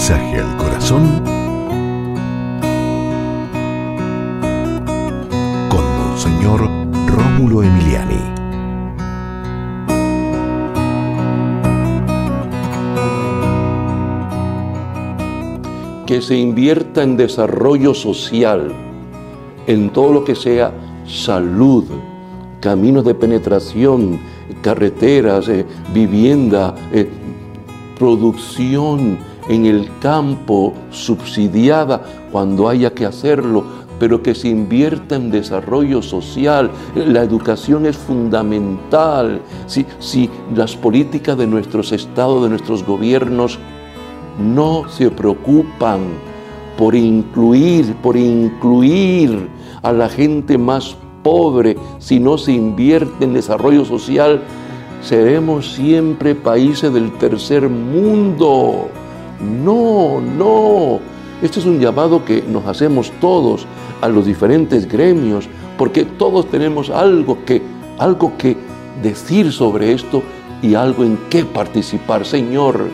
mensaje al corazón con Monseñor Rómulo Emiliani. Que se invierta en desarrollo social, en todo lo que sea salud, caminos de penetración, carreteras, eh, vivienda, eh, producción en el campo subsidiada cuando haya que hacerlo, pero que se invierta en desarrollo social. La educación es fundamental. Si, si las políticas de nuestros estados, de nuestros gobiernos, no se preocupan por incluir, por incluir a la gente más pobre, si no se invierte en desarrollo social, seremos siempre países del tercer mundo. No, no. Este es un llamado que nos hacemos todos a los diferentes gremios, porque todos tenemos algo que, algo que decir sobre esto y algo en qué participar. Señor,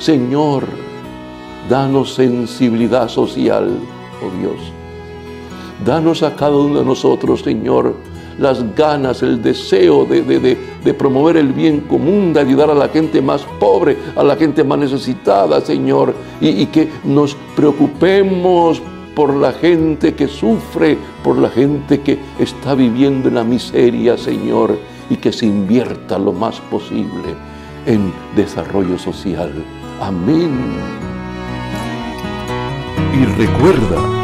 Señor, danos sensibilidad social, oh Dios. Danos a cada uno de nosotros, Señor, las ganas, el deseo de, promover el bien común, de ayudar a la gente más pobre, a la gente más necesitada, Señor, y, y que nos preocupemos por la gente que sufre, por la gente que está viviendo en la miseria, Señor, y que se invierta lo más posible en desarrollo social. Amén. Y recuerda,